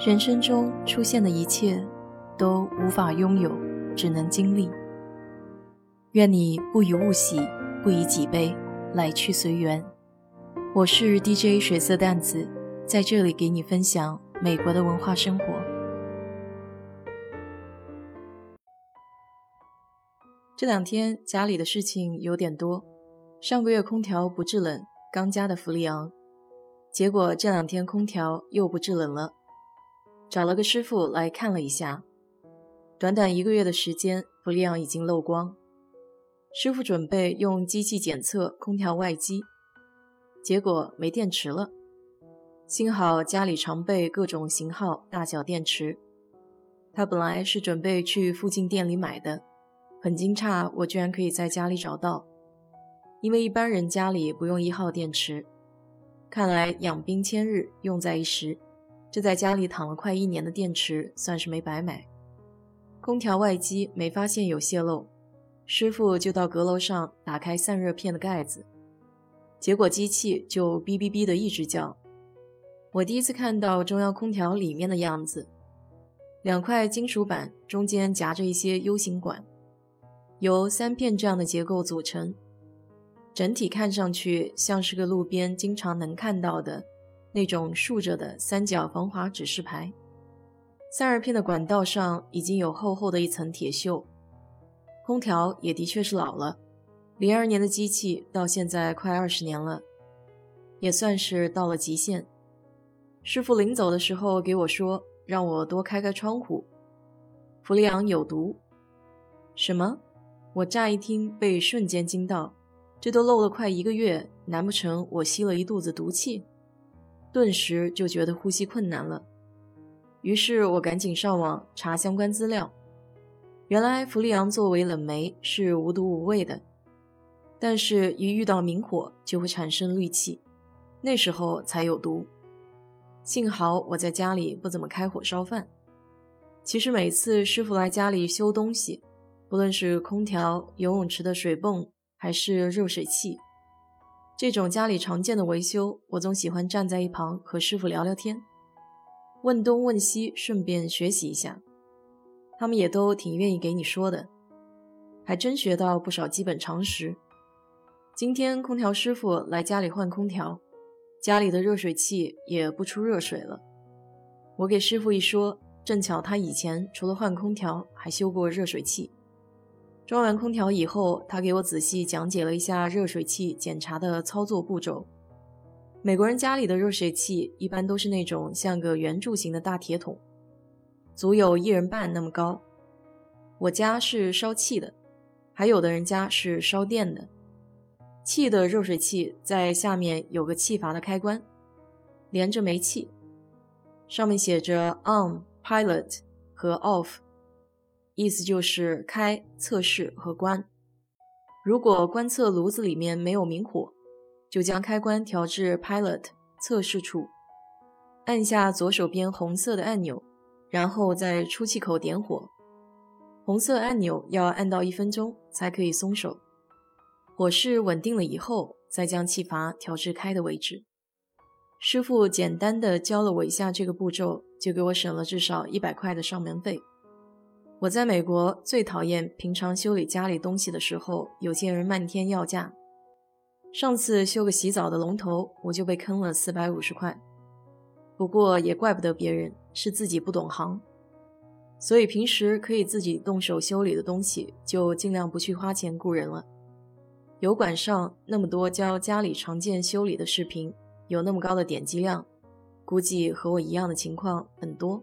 人生中出现的一切，都无法拥有，只能经历。愿你不以物喜，不以己悲，来去随缘。我是 DJ 水色淡子，在这里给你分享美国的文化生活。这两天家里的事情有点多，上个月空调不制冷，刚加的氟利昂，结果这两天空调又不制冷了。找了个师傅来看了一下，短短一个月的时间，氟利昂已经漏光。师傅准备用机器检测空调外机，结果没电池了。幸好家里常备各种型号、大小电池。他本来是准备去附近店里买的，很惊诧我居然可以在家里找到，因为一般人家里不用一号电池。看来养兵千日，用在一时。这在家里躺了快一年的电池算是没白买。空调外机没发现有泄漏，师傅就到阁楼上打开散热片的盖子，结果机器就哔哔哔的一直叫。我第一次看到中央空调里面的样子，两块金属板中间夹着一些 U 型管，由三片这样的结构组成，整体看上去像是个路边经常能看到的。那种竖着的三角防滑指示牌，散热片的管道上已经有厚厚的一层铁锈。空调也的确是老了，零二年的机器到现在快二十年了，也算是到了极限。师傅临走的时候给我说，让我多开开窗户。氟利昂有毒？什么？我乍一听被瞬间惊到，这都漏了快一个月，难不成我吸了一肚子毒气？顿时就觉得呼吸困难了，于是我赶紧上网查相关资料。原来氟利昂作为冷媒是无毒无味的，但是一遇到明火就会产生氯气，那时候才有毒。幸好我在家里不怎么开火烧饭。其实每次师傅来家里修东西，不论是空调、游泳池的水泵，还是热水器。这种家里常见的维修，我总喜欢站在一旁和师傅聊聊天，问东问西，顺便学习一下。他们也都挺愿意给你说的，还真学到不少基本常识。今天空调师傅来家里换空调，家里的热水器也不出热水了。我给师傅一说，正巧他以前除了换空调，还修过热水器。装完空调以后，他给我仔细讲解了一下热水器检查的操作步骤。美国人家里的热水器一般都是那种像个圆柱形的大铁桶，足有一人半那么高。我家是烧气的，还有的人家是烧电的。气的热水器在下面有个气阀的开关，连着煤气，上面写着 on、pilot 和 off。意思就是开、测试和关。如果观测炉子里面没有明火，就将开关调至 Pilot 测试处，按下左手边红色的按钮，然后在出气口点火。红色按钮要按到一分钟才可以松手。火势稳定了以后，再将气阀调至开的位置。师傅简单的教了我一下这个步骤，就给我省了至少一百块的上门费。我在美国最讨厌平常修理家里东西的时候，有些人漫天要价。上次修个洗澡的龙头，我就被坑了四百五十块。不过也怪不得别人，是自己不懂行。所以平时可以自己动手修理的东西，就尽量不去花钱雇人了。油管上那么多教家里常见修理的视频，有那么高的点击量，估计和我一样的情况很多。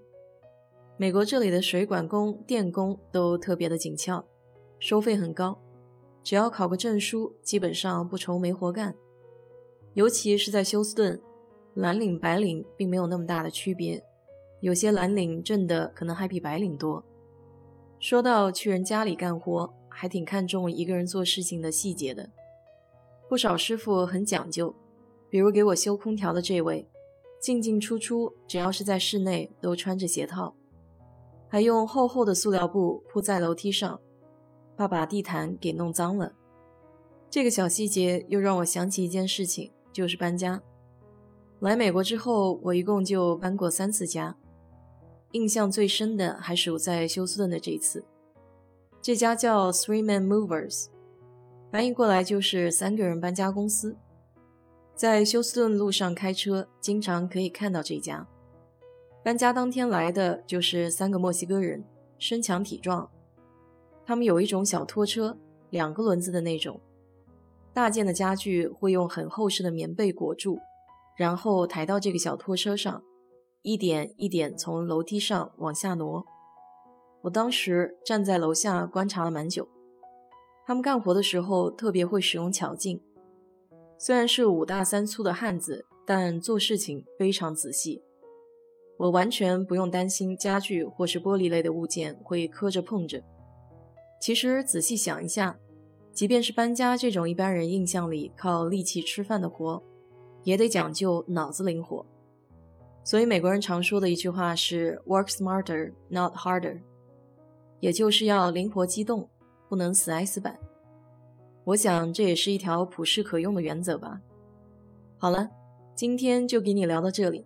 美国这里的水管工、电工都特别的紧俏，收费很高，只要考个证书，基本上不愁没活干。尤其是在休斯顿，蓝领白领并没有那么大的区别，有些蓝领挣的可能还比白领多。说到去人家里干活，还挺看重一个人做事情的细节的。不少师傅很讲究，比如给我修空调的这位，进进出出，只要是在室内，都穿着鞋套。还用厚厚的塑料布铺在楼梯上，怕把地毯给弄脏了。这个小细节又让我想起一件事情，就是搬家。来美国之后，我一共就搬过三次家，印象最深的还属在休斯顿的这一次。这家叫 Three Man Movers，翻译过来就是三个人搬家公司。在休斯顿路上开车，经常可以看到这家。搬家当天来的就是三个墨西哥人，身强体壮。他们有一种小拖车，两个轮子的那种。大件的家具会用很厚实的棉被裹住，然后抬到这个小拖车上，一点一点从楼梯上往下挪。我当时站在楼下观察了蛮久。他们干活的时候特别会使用巧劲。虽然是五大三粗的汉子，但做事情非常仔细。我完全不用担心家具或是玻璃类的物件会磕着碰着。其实仔细想一下，即便是搬家这种一般人印象里靠力气吃饭的活，也得讲究脑子灵活。所以美国人常说的一句话是 “work smarter, not harder”，也就是要灵活机动，不能死挨死板。我想这也是一条普世可用的原则吧。好了，今天就给你聊到这里。